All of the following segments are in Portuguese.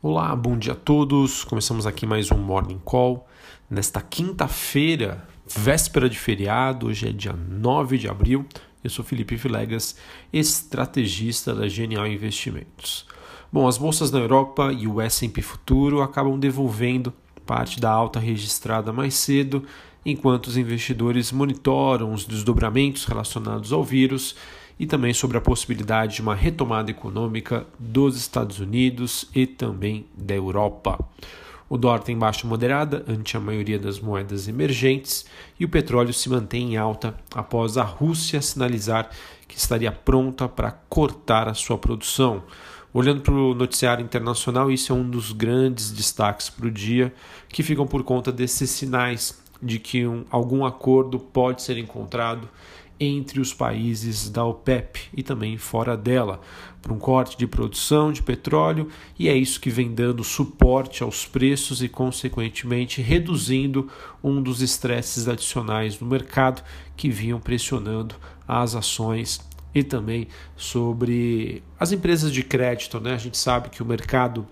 Olá, bom dia a todos. Começamos aqui mais um Morning Call. Nesta quinta-feira, véspera de feriado, hoje é dia 9 de abril. Eu sou Felipe Vilegas, estrategista da Genial Investimentos. Bom, as bolsas na Europa e o S&P Futuro acabam devolvendo parte da alta registrada mais cedo, enquanto os investidores monitoram os desdobramentos relacionados ao vírus e também sobre a possibilidade de uma retomada econômica dos Estados Unidos e também da Europa. O dólar tem baixa moderada ante a maioria das moedas emergentes e o petróleo se mantém em alta após a Rússia sinalizar que estaria pronta para cortar a sua produção. Olhando para o noticiário internacional, isso é um dos grandes destaques para o dia, que ficam por conta desses sinais de que um, algum acordo pode ser encontrado entre os países da OPEP e também fora dela, para um corte de produção de petróleo, e é isso que vem dando suporte aos preços e, consequentemente, reduzindo um dos estresses adicionais no mercado que vinham pressionando as ações e também sobre as empresas de crédito. Né? A gente sabe que o mercado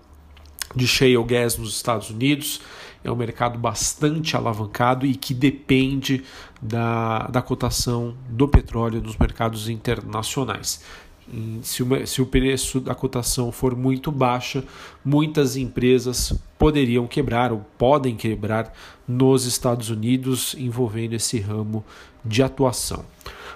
de shale gas nos Estados Unidos é um mercado bastante alavancado e que depende da, da cotação do petróleo nos mercados internacionais. Se, uma, se o preço da cotação for muito baixa, muitas empresas poderiam quebrar ou podem quebrar nos Estados Unidos, envolvendo esse ramo de atuação.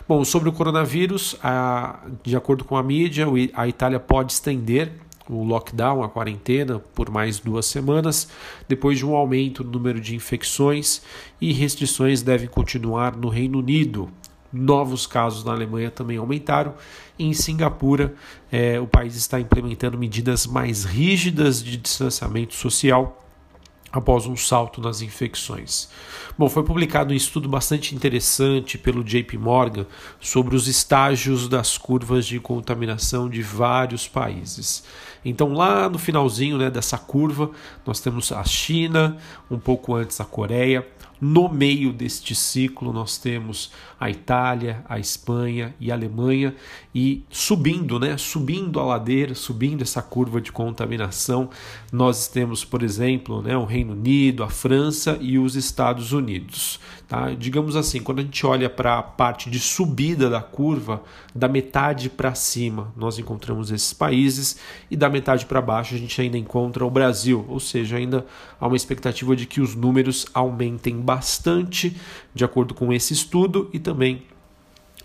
Bom, sobre o coronavírus, a, de acordo com a mídia, a Itália pode estender o lockdown, a quarentena, por mais duas semanas, depois de um aumento no número de infecções e restrições devem continuar no Reino Unido. Novos casos na Alemanha também aumentaram. Em Singapura, eh, o país está implementando medidas mais rígidas de distanciamento social após um salto nas infecções. Bom, foi publicado um estudo bastante interessante pelo JP Morgan sobre os estágios das curvas de contaminação de vários países. Então, lá no finalzinho né, dessa curva, nós temos a China, um pouco antes a Coreia, no meio deste ciclo, nós temos a Itália, a Espanha e a Alemanha, e subindo, né, subindo a ladeira, subindo essa curva de contaminação, nós temos, por exemplo, né, o Reino Unido, a França e os Estados Unidos. Tá? Digamos assim, quando a gente olha para a parte de subida da curva, da metade para cima, nós encontramos esses países, e da metade para baixo, a gente ainda encontra o Brasil, ou seja, ainda há uma expectativa de que os números aumentem bastante, de acordo com esse estudo, e também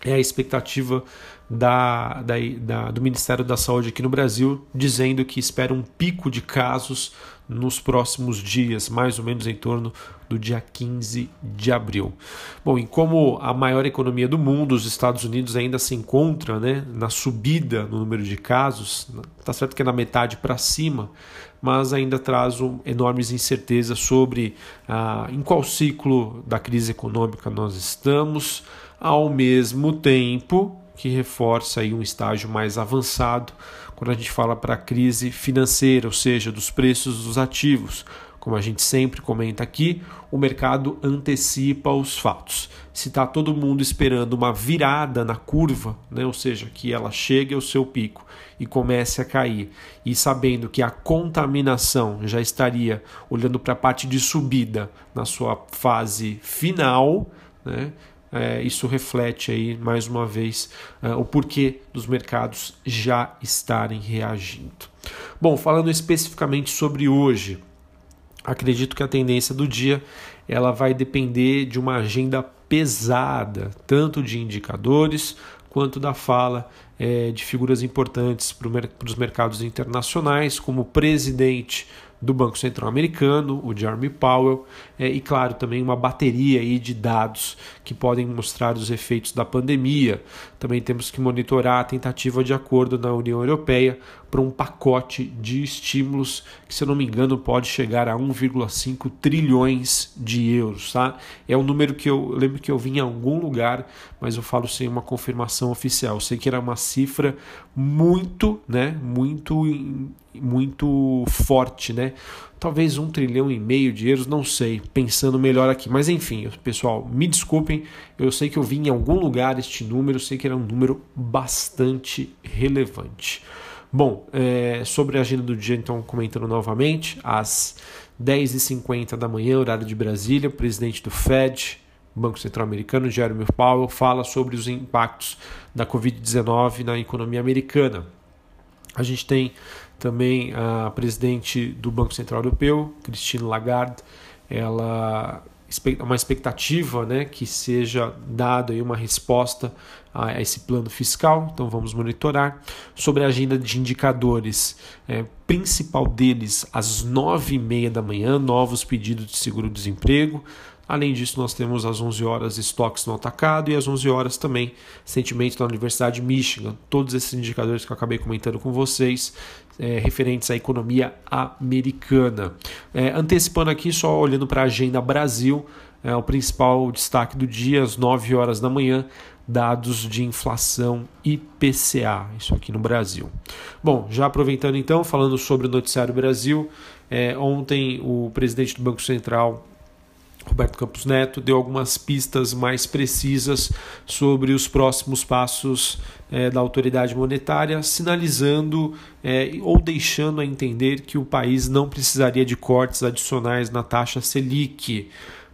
é a expectativa da, da, da, do Ministério da Saúde aqui no Brasil, dizendo que espera um pico de casos nos próximos dias, mais ou menos em torno do dia 15 de abril. Bom, e como a maior economia do mundo, os Estados Unidos ainda se encontra né, na subida no número de casos, está certo que é na metade para cima, mas ainda traz um, enormes incertezas sobre ah, em qual ciclo da crise econômica nós estamos, ao mesmo tempo que reforça aí um estágio mais avançado quando a gente fala para a crise financeira, ou seja, dos preços dos ativos. Como a gente sempre comenta aqui, o mercado antecipa os fatos. Se está todo mundo esperando uma virada na curva, né, ou seja, que ela chegue ao seu pico e comece a cair, e sabendo que a contaminação já estaria olhando para a parte de subida na sua fase final, né, é, isso reflete aí mais uma vez é, o porquê dos mercados já estarem reagindo. Bom, falando especificamente sobre hoje, acredito que a tendência do dia ela vai depender de uma agenda pesada, tanto de indicadores quanto da fala é, de figuras importantes para os mercados internacionais, como o presidente do Banco Central Americano, o Jeremy Powell, é, e claro, também uma bateria aí de dados que podem mostrar os efeitos da pandemia. Também temos que monitorar a tentativa de acordo na União Europeia para um pacote de estímulos que, se eu não me engano, pode chegar a 1,5 trilhões de euros. Tá? É um número que eu, lembro que eu vi em algum lugar, mas eu falo sem uma confirmação oficial. Eu sei que era uma cifra muito, né, muito, muito forte, né? Talvez um trilhão e meio de euros, não sei, pensando melhor aqui. Mas enfim, pessoal, me desculpem, eu sei que eu vi em algum lugar este número, sei que era um número bastante relevante. Bom, é, sobre a agenda do dia, então, comentando novamente, às 10h50 da manhã, horário de Brasília, o presidente do Fed, Banco Central Americano, Jeremy Powell, fala sobre os impactos da Covid-19 na economia americana. A gente tem também a presidente do Banco Central Europeu, Christine Lagarde, ela uma expectativa né, que seja dada uma resposta a esse plano fiscal, então vamos monitorar. Sobre a agenda de indicadores, é, principal deles às nove e meia da manhã, novos pedidos de seguro-desemprego, Além disso, nós temos às 11 horas estoques no atacado e às 11 horas também sentimentos da Universidade de Michigan. Todos esses indicadores que eu acabei comentando com vocês, é, referentes à economia americana. É, antecipando aqui, só olhando para a agenda Brasil, é, o principal destaque do dia, às 9 horas da manhã, dados de inflação IPCA, isso aqui no Brasil. Bom, já aproveitando então, falando sobre o Noticiário Brasil, é, ontem o presidente do Banco Central Roberto Campos Neto deu algumas pistas mais precisas sobre os próximos passos é, da autoridade monetária, sinalizando é, ou deixando a entender que o país não precisaria de cortes adicionais na taxa Selic.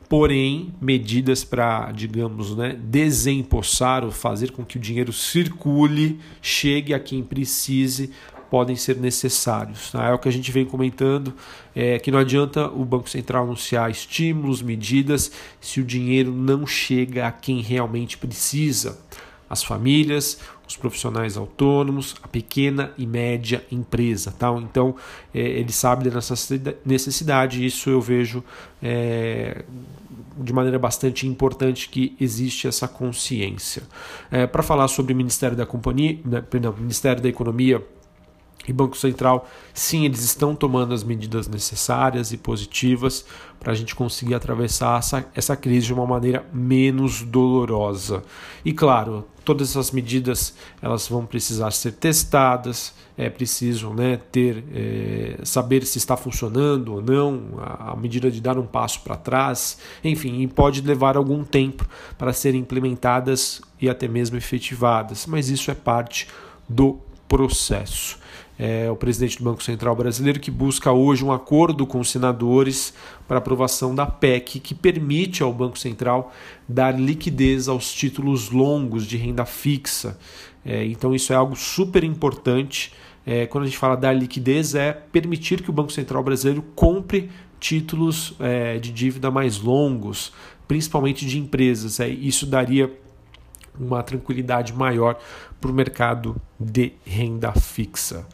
Porém, medidas para, digamos, né, desempossar ou fazer com que o dinheiro circule, chegue a quem precise, podem ser necessários. Tá? É o que a gente vem comentando, é que não adianta o Banco Central anunciar estímulos, medidas, se o dinheiro não chega a quem realmente precisa. As famílias, os profissionais autônomos, a pequena e média empresa. Tá? Então, é, ele sabe da necessidade, isso eu vejo é, de maneira bastante importante que existe essa consciência. É, Para falar sobre o Ministério da Companhia, né, perdão, Ministério da Economia e Banco Central, sim, eles estão tomando as medidas necessárias e positivas para a gente conseguir atravessar essa, essa crise de uma maneira menos dolorosa. E claro, todas essas medidas elas vão precisar ser testadas, é preciso né, ter é, saber se está funcionando ou não, a, a medida de dar um passo para trás, enfim, e pode levar algum tempo para serem implementadas e até mesmo efetivadas, mas isso é parte do processo é, o presidente do Banco Central brasileiro, que busca hoje um acordo com os senadores para aprovação da PEC, que permite ao Banco Central dar liquidez aos títulos longos de renda fixa. É, então, isso é algo super importante. É, quando a gente fala dar liquidez, é permitir que o Banco Central brasileiro compre títulos é, de dívida mais longos, principalmente de empresas. É, isso daria uma tranquilidade maior para o mercado de renda fixa.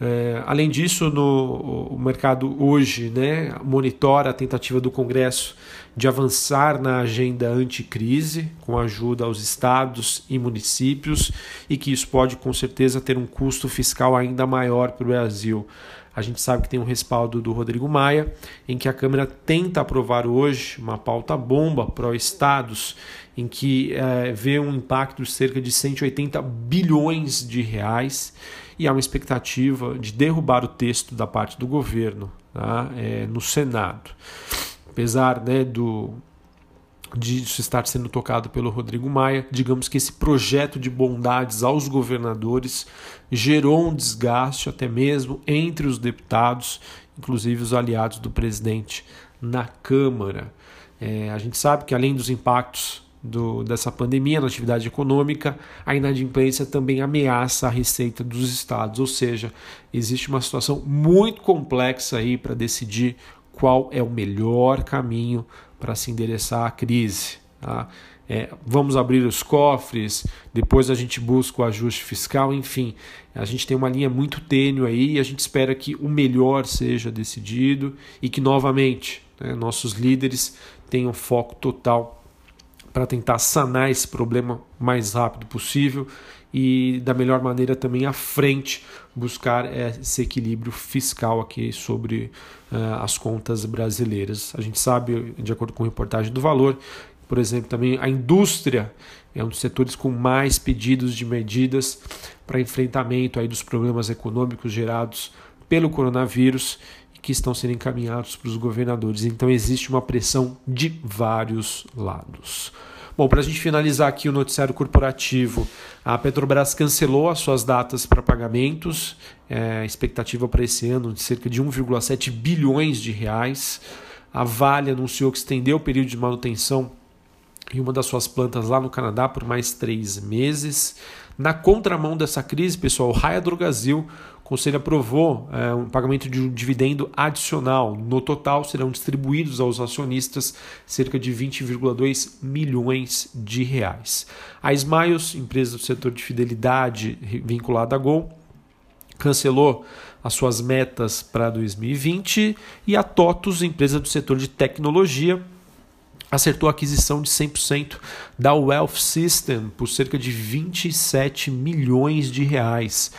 É, além disso, no, o mercado hoje né, monitora a tentativa do Congresso de avançar na agenda anticrise, com ajuda aos estados e municípios, e que isso pode com certeza ter um custo fiscal ainda maior para o Brasil. A gente sabe que tem um respaldo do Rodrigo Maia, em que a Câmara tenta aprovar hoje uma pauta bomba para os estados, em que é, vê um impacto de cerca de 180 bilhões de reais e há uma expectativa de derrubar o texto da parte do governo tá? é, no Senado. Apesar né, do, disso estar sendo tocado pelo Rodrigo Maia, digamos que esse projeto de bondades aos governadores gerou um desgaste até mesmo entre os deputados, inclusive os aliados do presidente na Câmara. É, a gente sabe que além dos impactos do, dessa pandemia na atividade econômica, a inadimplência também ameaça a receita dos estados, ou seja, existe uma situação muito complexa aí para decidir qual é o melhor caminho para se endereçar a crise. Tá? É, vamos abrir os cofres, depois a gente busca o ajuste fiscal, enfim, a gente tem uma linha muito tênue aí e a gente espera que o melhor seja decidido e que, novamente, né, nossos líderes tenham foco total para tentar sanar esse problema mais rápido possível e da melhor maneira também à frente buscar esse equilíbrio fiscal aqui sobre uh, as contas brasileiras. A gente sabe, de acordo com a reportagem do Valor, por exemplo, também a indústria é um dos setores com mais pedidos de medidas para enfrentamento aí dos problemas econômicos gerados pelo coronavírus que estão sendo encaminhados para os governadores. Então existe uma pressão de vários lados. Bom, para a gente finalizar aqui o noticiário corporativo, a Petrobras cancelou as suas datas para pagamentos, é, expectativa para esse ano de cerca de 1,7 bilhões de reais. A Vale anunciou que estendeu o período de manutenção em uma das suas plantas lá no Canadá por mais três meses. Na contramão dessa crise, pessoal, o Raia Drogasil, o Conselho aprovou é, um pagamento de um dividendo adicional. No total, serão distribuídos aos acionistas cerca de 20,2 milhões de reais. A Smiles, empresa do setor de fidelidade vinculada a Gol, cancelou as suas metas para 2020 e a TOTUS, empresa do setor de tecnologia, acertou a aquisição de 100% da Wealth System por cerca de 27 milhões de reais.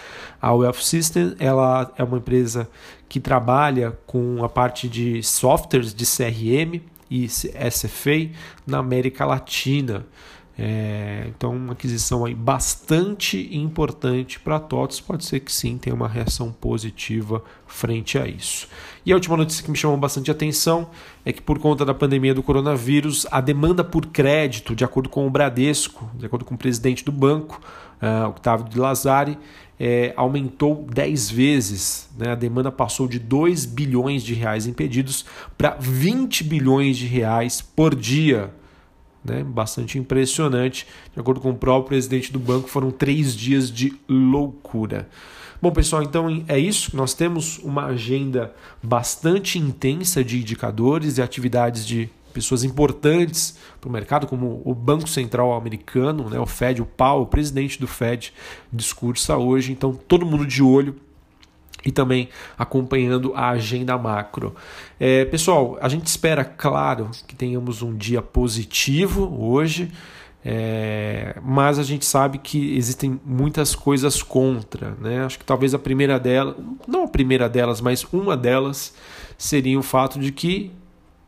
A Wealth System ela é uma empresa que trabalha com a parte de softwares de CRM e SFA na América Latina. É, então, uma aquisição aí bastante importante para a TOTS. Pode ser que sim tenha uma reação positiva frente a isso. E a última notícia que me chamou bastante atenção é que, por conta da pandemia do coronavírus, a demanda por crédito, de acordo com o Bradesco, de acordo com o presidente do banco, uh, Octávio de Lazari, é, aumentou 10 vezes. Né? A demanda passou de 2 bilhões de reais em pedidos para 20 bilhões de reais por dia né? bastante impressionante. De acordo com o próprio presidente do banco, foram três dias de loucura. Bom, pessoal, então é isso. Nós temos uma agenda bastante intensa de indicadores e atividades de pessoas importantes para o mercado, como o Banco Central americano, né, o Fed, o Powell, o presidente do Fed, discursa hoje. Então, todo mundo de olho e também acompanhando a agenda macro. É, pessoal, a gente espera, claro, que tenhamos um dia positivo hoje, é, mas a gente sabe que existem muitas coisas contra. Né? Acho que talvez a primeira delas, não a primeira delas, mas uma delas seria o fato de que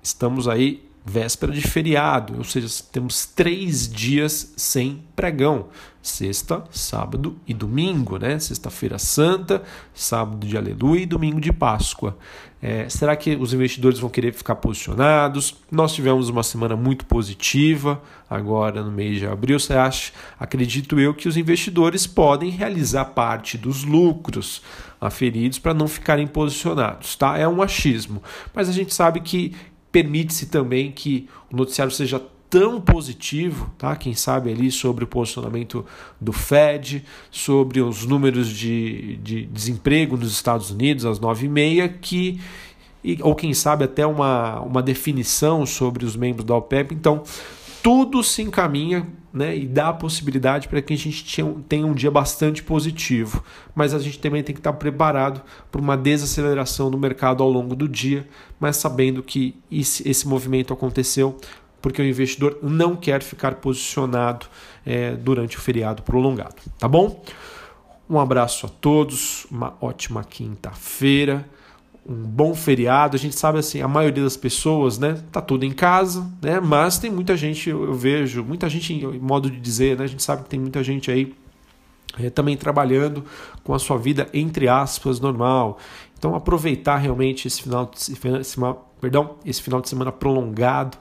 estamos aí véspera de feriado, ou seja, temos três dias sem pregão: sexta, sábado e domingo, né? Sexta-feira Santa, sábado de Aleluia e domingo de Páscoa. É, será que os investidores vão querer ficar posicionados? Nós tivemos uma semana muito positiva agora no mês de abril. Você acha? Acredito eu que os investidores podem realizar parte dos lucros aferidos para não ficarem posicionados, tá? É um achismo, mas a gente sabe que permite-se também que o noticiário seja tão positivo, tá? Quem sabe ali sobre o posicionamento do Fed, sobre os números de, de desemprego nos Estados Unidos às 9h30, que ou quem sabe até uma, uma definição sobre os membros da OPEP. Então, tudo se encaminha né, e dá a possibilidade para que a gente tenha um dia bastante positivo. Mas a gente também tem que estar preparado para uma desaceleração do mercado ao longo do dia, mas sabendo que esse movimento aconteceu porque o investidor não quer ficar posicionado é, durante o feriado prolongado. Tá bom? Um abraço a todos, uma ótima quinta-feira um bom feriado. A gente sabe assim, a maioria das pessoas, né, tá tudo em casa, né? Mas tem muita gente, eu vejo, muita gente, em modo de dizer, né? A gente sabe que tem muita gente aí é, também trabalhando com a sua vida entre aspas normal. Então aproveitar realmente esse final de semana, perdão, esse final de semana prolongado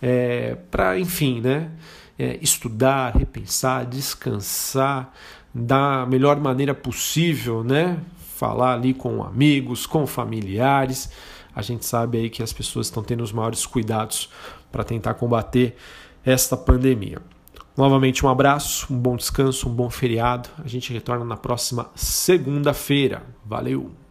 é, para, enfim, né? É, estudar, repensar, descansar da melhor maneira possível, né? falar ali com amigos, com familiares. A gente sabe aí que as pessoas estão tendo os maiores cuidados para tentar combater esta pandemia. Novamente um abraço, um bom descanso, um bom feriado. A gente retorna na próxima segunda-feira. Valeu!